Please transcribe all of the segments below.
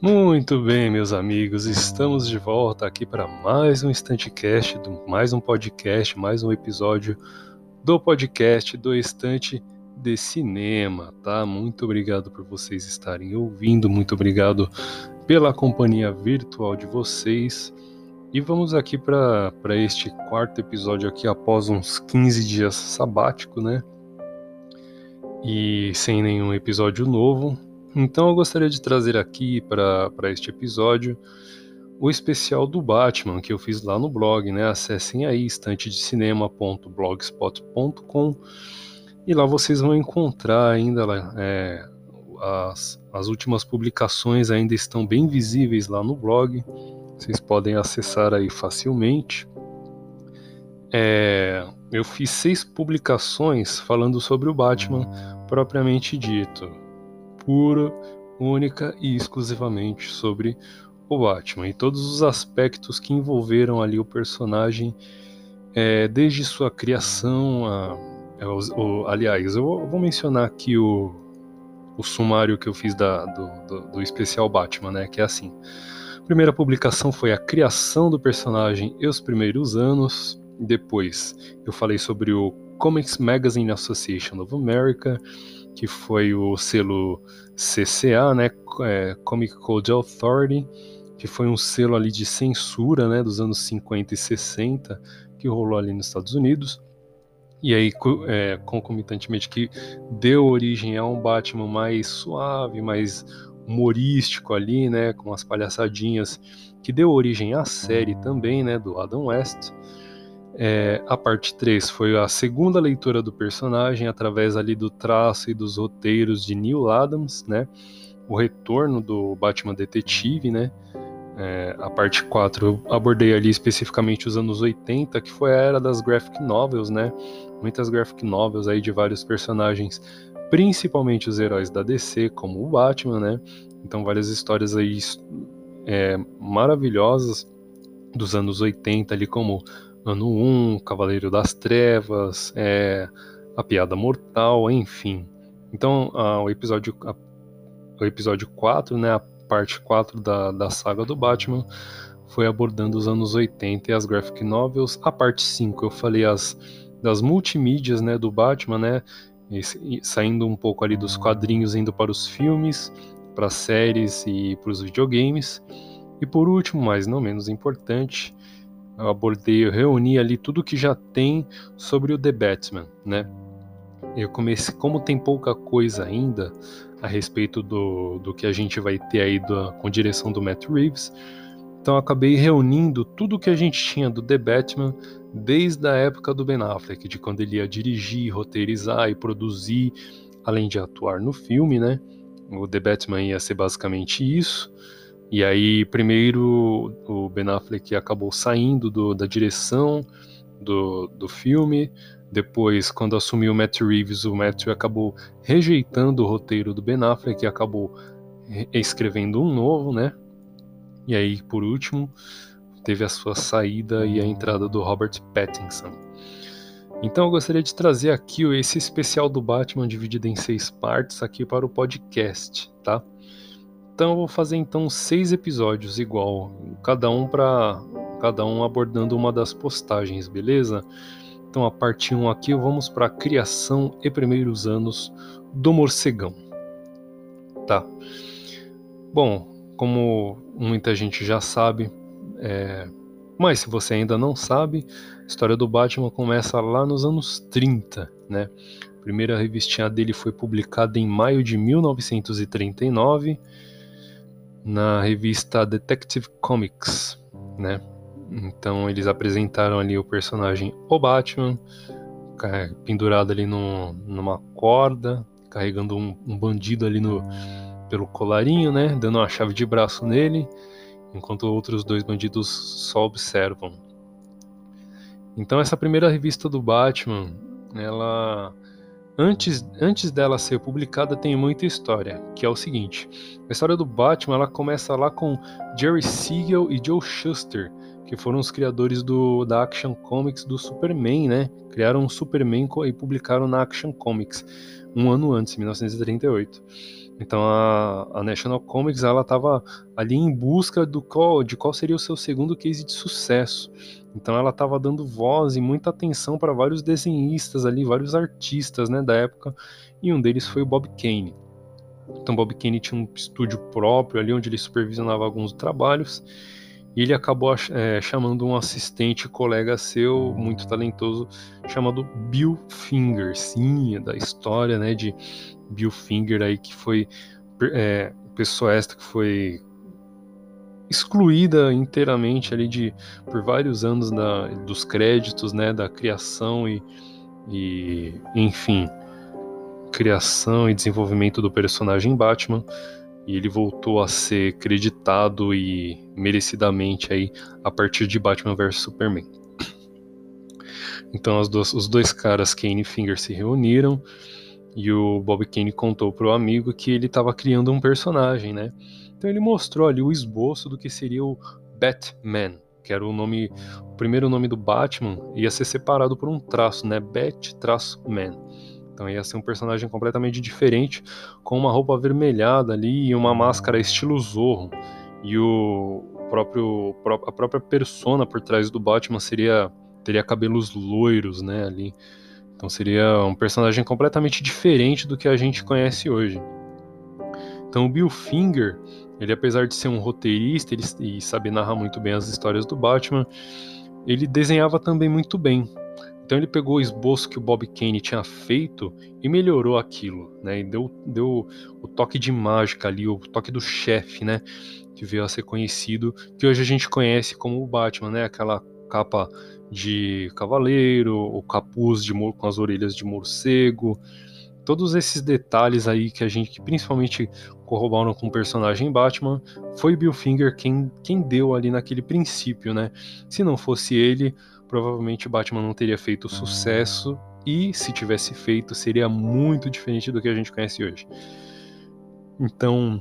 Muito bem, meus amigos, estamos de volta aqui para mais um Estantecast, mais um podcast, mais um episódio do podcast do Estante de Cinema, tá? Muito obrigado por vocês estarem ouvindo, muito obrigado pela companhia virtual de vocês. E vamos aqui para este quarto episódio aqui após uns 15 dias sabático, né? E sem nenhum episódio novo, então eu gostaria de trazer aqui para este episódio o especial do Batman que eu fiz lá no blog, né? Acessem aí estantedecinema.blogspot.com e lá vocês vão encontrar ainda é, as, as últimas publicações ainda estão bem visíveis lá no blog. Vocês podem acessar aí facilmente. É, eu fiz seis publicações falando sobre o Batman propriamente dito pura, única e exclusivamente sobre o Batman e todos os aspectos que envolveram ali o personagem, é, desde sua criação, a, a, o, aliás, eu vou mencionar aqui o, o sumário que eu fiz da, do, do, do especial Batman, né? Que é assim. Primeira publicação foi a criação do personagem e os primeiros anos. Depois eu falei sobre o Comics Magazine Association of America, que foi o selo CCA, né, é, Comic Code Authority, que foi um selo ali de censura, né, dos anos 50 e 60, que rolou ali nos Estados Unidos. E aí, é, concomitantemente, que deu origem a um Batman mais suave, mais humorístico ali, né, com as palhaçadinhas, que deu origem à série também, né, do Adam West. É, a parte 3 foi a segunda leitura do personagem através ali do traço e dos roteiros de Neil Adams, né? O retorno do Batman Detetive, né? É, a parte 4 eu abordei ali especificamente os anos 80, que foi a era das graphic novels, né? Muitas graphic novels aí de vários personagens, principalmente os heróis da DC, como o Batman, né? Então várias histórias aí é, maravilhosas dos anos 80 ali como Ano 1, Cavaleiro das Trevas, é, A Piada Mortal, enfim. Então, a, o, episódio, a, o episódio 4, né, a parte 4 da, da saga do Batman, foi abordando os anos 80 e as graphic novels. A parte 5 eu falei as, das multimídias né, do Batman, né, e, saindo um pouco ali dos quadrinhos, indo para os filmes, para as séries e para os videogames. E por último, mas não menos importante, eu abordei, eu reuni ali tudo que já tem sobre o The Batman, né? Eu comecei, como tem pouca coisa ainda a respeito do, do que a gente vai ter aí do, com direção do Matt Reeves, então acabei reunindo tudo que a gente tinha do The Batman desde a época do Ben Affleck, de quando ele ia dirigir, roteirizar e produzir, além de atuar no filme, né? O The Batman ia ser basicamente isso. E aí, primeiro, o Ben Affleck acabou saindo do, da direção do, do filme. Depois, quando assumiu o Matt Reeves, o Matt acabou rejeitando o roteiro do Ben Affleck e acabou escrevendo um novo, né? E aí, por último, teve a sua saída e a entrada do Robert Pattinson. Então eu gostaria de trazer aqui esse especial do Batman dividido em seis partes aqui para o podcast, tá? Então eu vou fazer então seis episódios igual, cada um para cada um abordando uma das postagens, beleza? Então a parte 1 aqui vamos para a criação e primeiros anos do morcegão. Tá. Bom, como muita gente já sabe, é... mas se você ainda não sabe, a história do Batman começa lá nos anos 30, né? A primeira revistinha dele foi publicada em maio de 1939 na revista Detective Comics, né? Então eles apresentaram ali o personagem o Batman, pendurado ali no, numa corda, carregando um, um, bandido ali no, pelo colarinho, né? Dando uma chave de braço nele, enquanto outros dois bandidos só observam. Então essa primeira revista do Batman, ela Antes, antes dela ser publicada tem muita história, que é o seguinte: a história do Batman ela começa lá com Jerry Siegel e Joe Shuster, que foram os criadores do, da Action Comics do Superman, né? Criaram o Superman e publicaram na Action Comics um ano antes, 1938. Então a, a National Comics ela estava ali em busca do qual, de qual seria o seu segundo case de sucesso. Então ela estava dando voz e muita atenção para vários desenhistas ali, vários artistas né, da época, e um deles foi o Bob Kane. Então Bob Kane tinha um estúdio próprio ali onde ele supervisionava alguns trabalhos e ele acabou é, chamando um assistente colega seu, muito talentoso, chamado Bill Finger. Sim, é da história né, de Bill Finger aí, que foi é, pessoa esta que foi excluída inteiramente ali de por vários anos da, dos créditos, né, da criação e, e enfim, criação e desenvolvimento do personagem Batman e ele voltou a ser creditado e merecidamente aí a partir de Batman vs Superman. Então duas, os dois caras, Kane e Finger, se reuniram e o Bob Kane contou para o amigo que ele estava criando um personagem, né? Então ele mostrou ali o esboço do que seria o Batman, que era o nome, o primeiro nome do Batman, ia ser separado por um traço, né? Bat-Man. Então ia ser um personagem completamente diferente, com uma roupa avermelhada ali e uma máscara estilo Zorro. E o próprio a própria persona por trás do Batman seria teria cabelos loiros, né, ali. Então seria um personagem completamente diferente do que a gente conhece hoje. Então o Bill Finger, ele apesar de ser um roteirista ele, e saber narrar muito bem as histórias do Batman, ele desenhava também muito bem. Então ele pegou o esboço que o Bob Kane tinha feito e melhorou aquilo, né? E deu, deu o toque de mágica ali, o toque do chefe, né? Que veio a ser conhecido, que hoje a gente conhece como o Batman, né? Aquela capa de cavaleiro, o capuz de com as orelhas de morcego, todos esses detalhes aí que a gente que principalmente corroboram com o personagem Batman, foi Bill Finger quem, quem deu ali naquele princípio, né? Se não fosse ele, provavelmente Batman não teria feito sucesso e se tivesse feito seria muito diferente do que a gente conhece hoje. Então,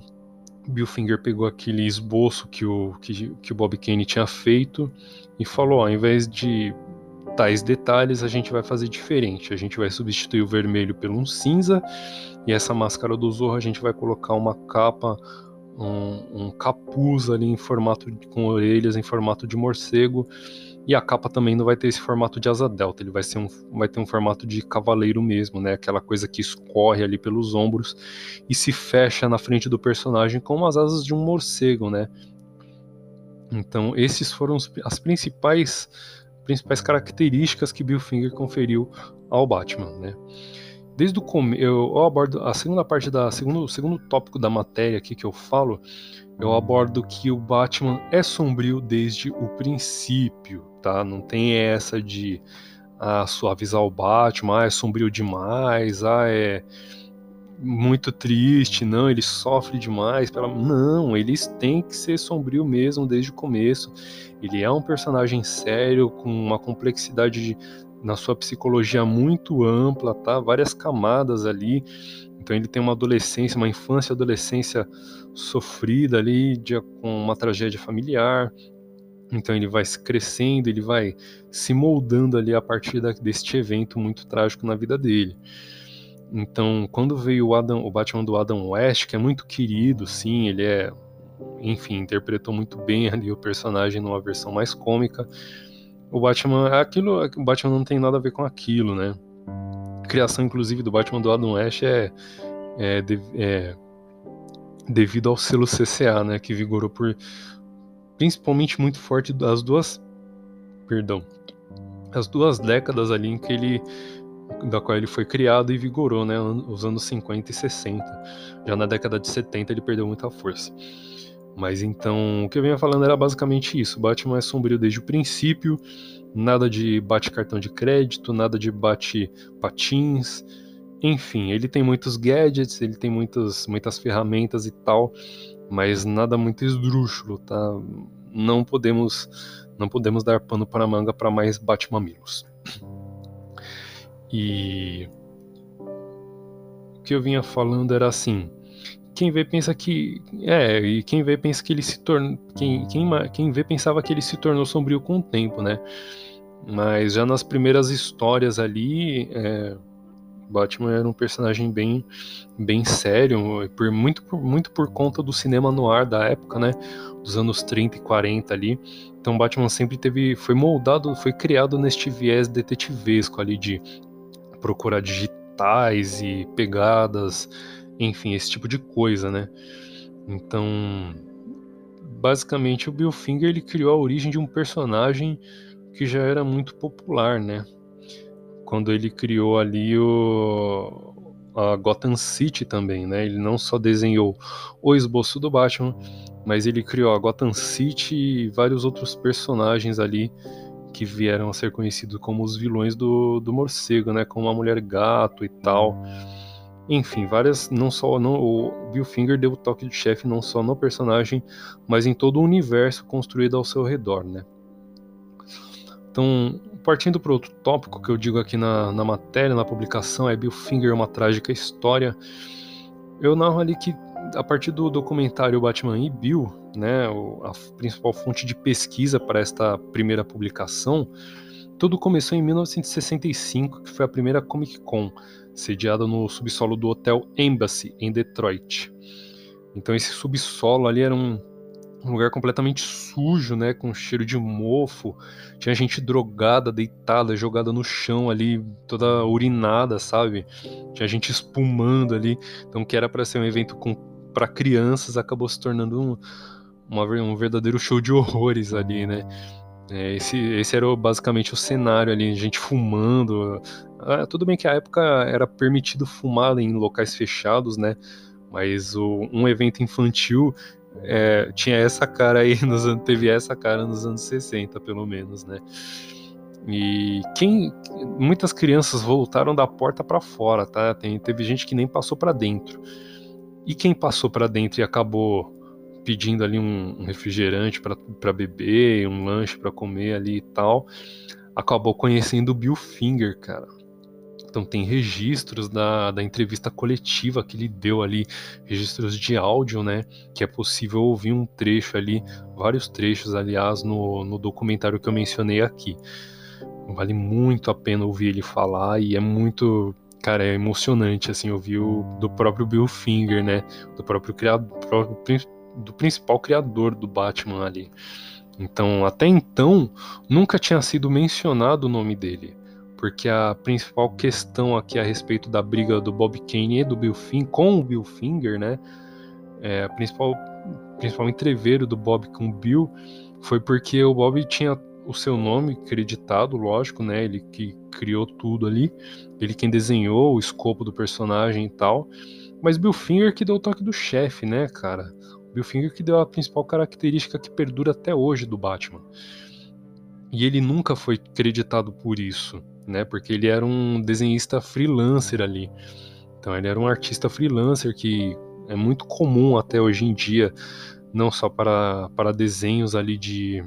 Bill Finger pegou aquele esboço que o, que, que o Bob Kane tinha feito e falou: ó, ao invés de tais detalhes, a gente vai fazer diferente. A gente vai substituir o vermelho pelo um cinza e essa máscara do Zorro a gente vai colocar uma capa, um, um capuz ali em formato de, com orelhas em formato de morcego e a capa também não vai ter esse formato de asa delta, ele vai, ser um, vai ter um formato de cavaleiro mesmo, né? Aquela coisa que escorre ali pelos ombros e se fecha na frente do personagem como as asas de um morcego, né? Então, esses foram as principais principais características que Bill Finger conferiu ao Batman, né? Desde o começo, eu, abordo a segunda parte da segundo segundo tópico da matéria aqui que eu falo, eu abordo que o Batman é sombrio desde o princípio, tá? Não tem essa de ah, suavizar o Batman, ah, é sombrio demais, ah, é muito triste, não, ele sofre demais. Pela... Não, eles têm que ser sombrio mesmo desde o começo. Ele é um personagem sério, com uma complexidade de, na sua psicologia muito ampla, tá? Várias camadas ali. Então ele tem uma adolescência, uma infância e adolescência sofrida ali, de, com uma tragédia familiar, então ele vai crescendo, ele vai se moldando ali a partir da, deste evento muito trágico na vida dele. Então, quando veio o Adam, o Batman do Adam West, que é muito querido, sim, ele é, enfim, interpretou muito bem ali o personagem numa versão mais cômica. O Batman, aquilo, o Batman não tem nada a ver com aquilo, né? A criação, inclusive, do Batman do Adam West é, é, é devido ao selo CCA, né, que vigorou por principalmente muito forte das duas, perdão, as duas décadas ali em que ele da qual ele foi criado e vigorou, né, os anos 50 e 60. Já na década de 70 ele perdeu muita força. Mas então, o que eu vinha falando era basicamente isso. Batman é sombrio desde o princípio, nada de bate cartão de crédito, nada de bate patins. Enfim, ele tem muitos gadgets, ele tem muitas, muitas ferramentas e tal, mas nada muito esdrúxulo, tá? Não podemos não podemos dar pano para manga para mais Batmamilos. E o que eu vinha falando era assim, quem vê pensa que é e quem vê pensa que ele se tornou quem, quem, quem vê pensava que ele se tornou sombrio com o tempo, né? Mas já nas primeiras histórias ali, é, Batman era um personagem bem, bem sério, por muito, por, muito por conta do cinema no ar da época, né? Dos anos 30 e 40 ali. Então Batman sempre teve, foi moldado, foi criado neste viés detetivesco ali de procurar digitais e pegadas, enfim, esse tipo de coisa, né? Então, basicamente o Bill Finger ele criou a origem de um personagem que já era muito popular, né? Quando ele criou ali o a Gotham City também, né? Ele não só desenhou o esboço do Batman, mas ele criou a Gotham City e vários outros personagens ali que vieram a ser conhecidos como os vilões do, do morcego, né? Como a mulher gato e tal. Enfim, várias. Não só. Não, o Bill Finger deu o toque de chefe não só no personagem, mas em todo o universo construído ao seu redor, né? Então, partindo para outro tópico que eu digo aqui na, na matéria, na publicação, é Bill Finger, uma trágica história. Eu narro ali que a partir do documentário Batman e Bill, né, a principal fonte de pesquisa para esta primeira publicação, tudo começou em 1965, que foi a primeira Comic Con, sediada no subsolo do Hotel Embassy, em Detroit. Então esse subsolo ali era um um lugar completamente sujo, né, com cheiro de mofo. Tinha gente drogada, deitada, jogada no chão ali, toda urinada, sabe? Tinha gente espumando ali. Então, que era para ser um evento para crianças, acabou se tornando um, uma, um verdadeiro show de horrores ali, né? É, esse, esse era basicamente o cenário ali, gente fumando. Ah, tudo bem que a época era permitido fumar em locais fechados, né? Mas o, um evento infantil é, tinha essa cara aí, nos, teve essa cara nos anos 60, pelo menos, né? E quem muitas crianças voltaram da porta para fora, tá? Tem, teve gente que nem passou para dentro. E quem passou para dentro e acabou pedindo ali um, um refrigerante para beber, um lanche para comer ali e tal, acabou conhecendo o Bill Finger, cara. Então tem registros da, da entrevista coletiva que ele deu ali, registros de áudio, né? Que é possível ouvir um trecho ali, vários trechos, aliás, no, no documentário que eu mencionei aqui. Vale muito a pena ouvir ele falar e é muito cara, é emocionante assim ouvir o, do próprio Bill Finger, né? Do próprio criador, do principal criador do Batman ali. Então, até então, nunca tinha sido mencionado o nome dele porque a principal questão aqui a respeito da briga do Bob Kane e do Bill Finger com o Bill Finger, né? É, a principal, principal entreveiro do Bob com o Bill foi porque o Bob tinha o seu nome creditado, lógico, né? Ele que criou tudo ali, ele quem desenhou o escopo do personagem e tal. Mas Bill Finger que deu o toque do chefe, né, cara? Bill Finger que deu a principal característica que perdura até hoje do Batman. E ele nunca foi creditado por isso né? Porque ele era um desenhista freelancer ali. Então ele era um artista freelancer que é muito comum até hoje em dia, não só para, para desenhos ali de,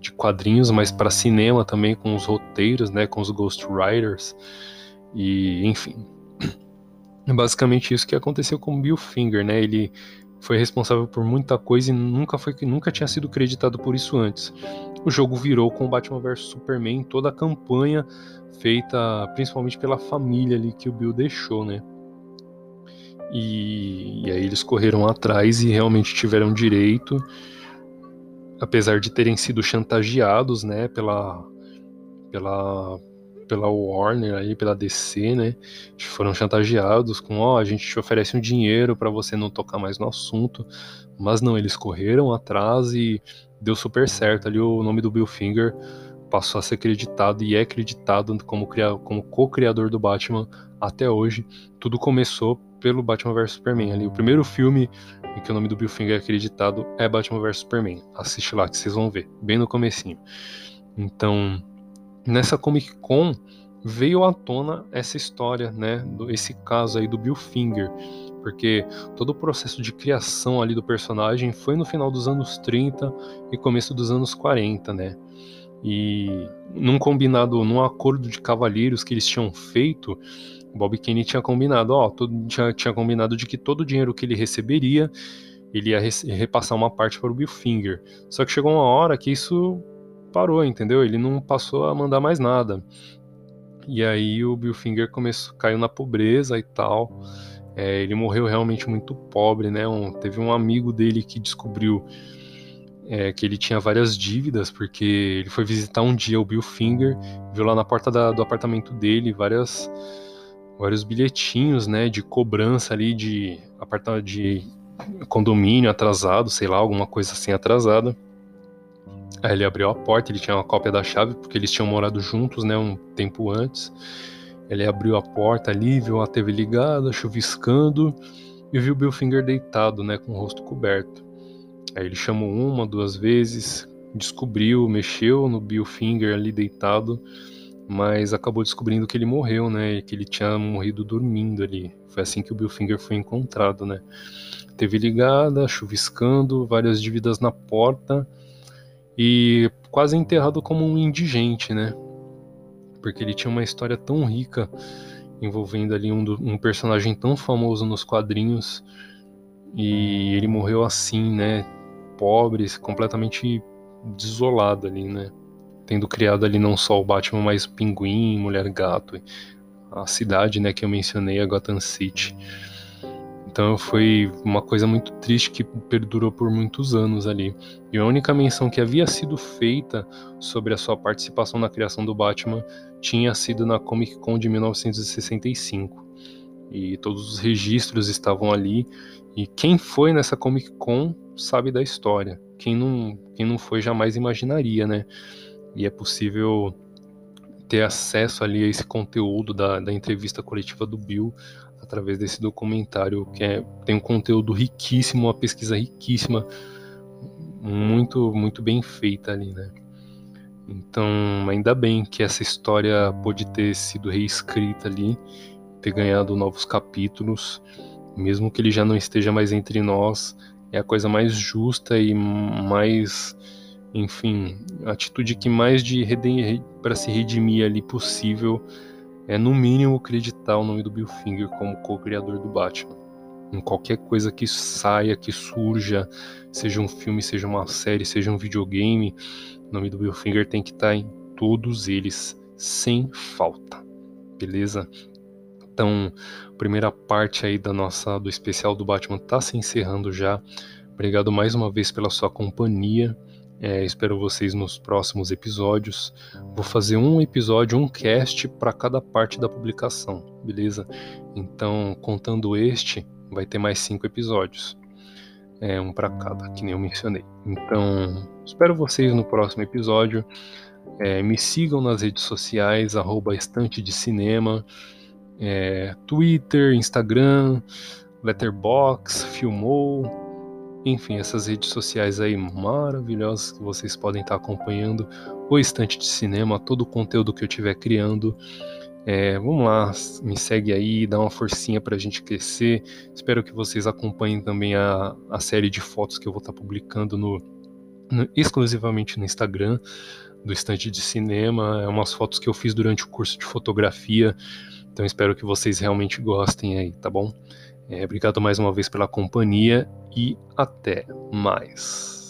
de quadrinhos, mas para cinema também com os roteiros, né? Com os ghostwriters e enfim. É basicamente isso que aconteceu com Bill Finger, né? Ele foi responsável por muita coisa e nunca foi nunca tinha sido creditado por isso antes. O jogo virou com Batman vs Superman, toda a campanha feita principalmente pela família ali que o Bill deixou, né? E, e aí eles correram atrás e realmente tiveram direito, apesar de terem sido chantageados, né, pela pela pela Warner aí, pela DC, né? Foram chantageados com, ó, oh, a gente te oferece um dinheiro para você não tocar mais no assunto, mas não, eles correram atrás e deu super certo ali o nome do Bill Finger passou a ser acreditado e é acreditado como, como co-criador do Batman até hoje. Tudo começou pelo Batman vs Superman. Ali, o primeiro filme em que o nome do Bill Finger é acreditado é Batman vs Superman. Assiste lá que vocês vão ver, bem no comecinho. Então, nessa Comic Con veio à tona essa história, né, esse caso aí do Bill Finger, porque todo o processo de criação ali do personagem foi no final dos anos 30 e começo dos anos 40, né? E num combinado, num acordo de cavalheiros que eles tinham feito, Bob Kane tinha combinado, ó, todo, tinha, tinha combinado de que todo o dinheiro que ele receberia, ele ia repassar uma parte para o Bill Finger. Só que chegou uma hora que isso parou, entendeu? Ele não passou a mandar mais nada. E aí o Bill Finger começou, caiu na pobreza e tal. É, ele morreu realmente muito pobre, né? Um, teve um amigo dele que descobriu é, que ele tinha várias dívidas, porque ele foi visitar um dia o Bill Finger, viu lá na porta da, do apartamento dele várias, vários bilhetinhos, né, de cobrança ali de apartamento de condomínio atrasado, sei lá, alguma coisa assim atrasada. Aí ele abriu a porta, ele tinha uma cópia da chave, porque eles tinham morado juntos, né, um tempo antes. Ele abriu a porta ali, viu a TV ligada, chuviscando, e viu Bill Finger deitado, né, com o rosto coberto. Aí ele chamou uma, duas vezes, descobriu, mexeu no Bill Finger ali deitado, mas acabou descobrindo que ele morreu, né? E que ele tinha morrido dormindo ali. Foi assim que o Bill Finger foi encontrado, né? Teve ligada, chuviscando, várias dívidas na porta e quase enterrado como um indigente, né? Porque ele tinha uma história tão rica envolvendo ali um, um personagem tão famoso nos quadrinhos e ele morreu assim, né? pobre, completamente desolado ali, né? Tendo criado ali não só o Batman, mas o Pinguim, Mulher Gato, a cidade, né, que eu mencionei, a Gotham City. Então foi uma coisa muito triste que perdurou por muitos anos ali. E a única menção que havia sido feita sobre a sua participação na criação do Batman tinha sido na Comic Con de 1965. E todos os registros estavam ali. E quem foi nessa Comic Con sabe da história. Quem não, quem não foi jamais imaginaria, né? E é possível ter acesso ali a esse conteúdo da, da entrevista coletiva do Bill através desse documentário que é, tem um conteúdo riquíssimo, uma pesquisa riquíssima, muito muito bem feita ali, né? Então, ainda bem que essa história pôde ter sido reescrita ali, ter ganhado novos capítulos, mesmo que ele já não esteja mais entre nós, é a coisa mais justa e mais, enfim, a atitude que mais de para se redimir ali possível é no mínimo acreditar o nome do Bill Finger como co-criador do Batman. Em qualquer coisa que saia, que surja, seja um filme, seja uma série, seja um videogame, o nome do Bill Finger tem que estar tá em todos eles, sem falta. Beleza? Então, primeira parte aí da nossa do especial do Batman está se encerrando já. Obrigado mais uma vez pela sua companhia. É, espero vocês nos próximos episódios. Vou fazer um episódio, um cast para cada parte da publicação, beleza? Então, contando este, vai ter mais cinco episódios. É um para cada, que nem eu mencionei. Então, espero vocês no próximo episódio. É, me sigam nas redes sociais, arroba estante de cinema é, Twitter, Instagram, Letterbox, Filmou, enfim, essas redes sociais aí maravilhosas que vocês podem estar acompanhando o Estante de Cinema, todo o conteúdo que eu estiver criando. É, vamos lá, me segue aí, dá uma forcinha para a gente crescer. Espero que vocês acompanhem também a, a série de fotos que eu vou estar publicando no, no, exclusivamente no Instagram do Estante de Cinema. É umas fotos que eu fiz durante o curso de fotografia então espero que vocês realmente gostem aí, tá bom? É, obrigado mais uma vez pela companhia e até mais.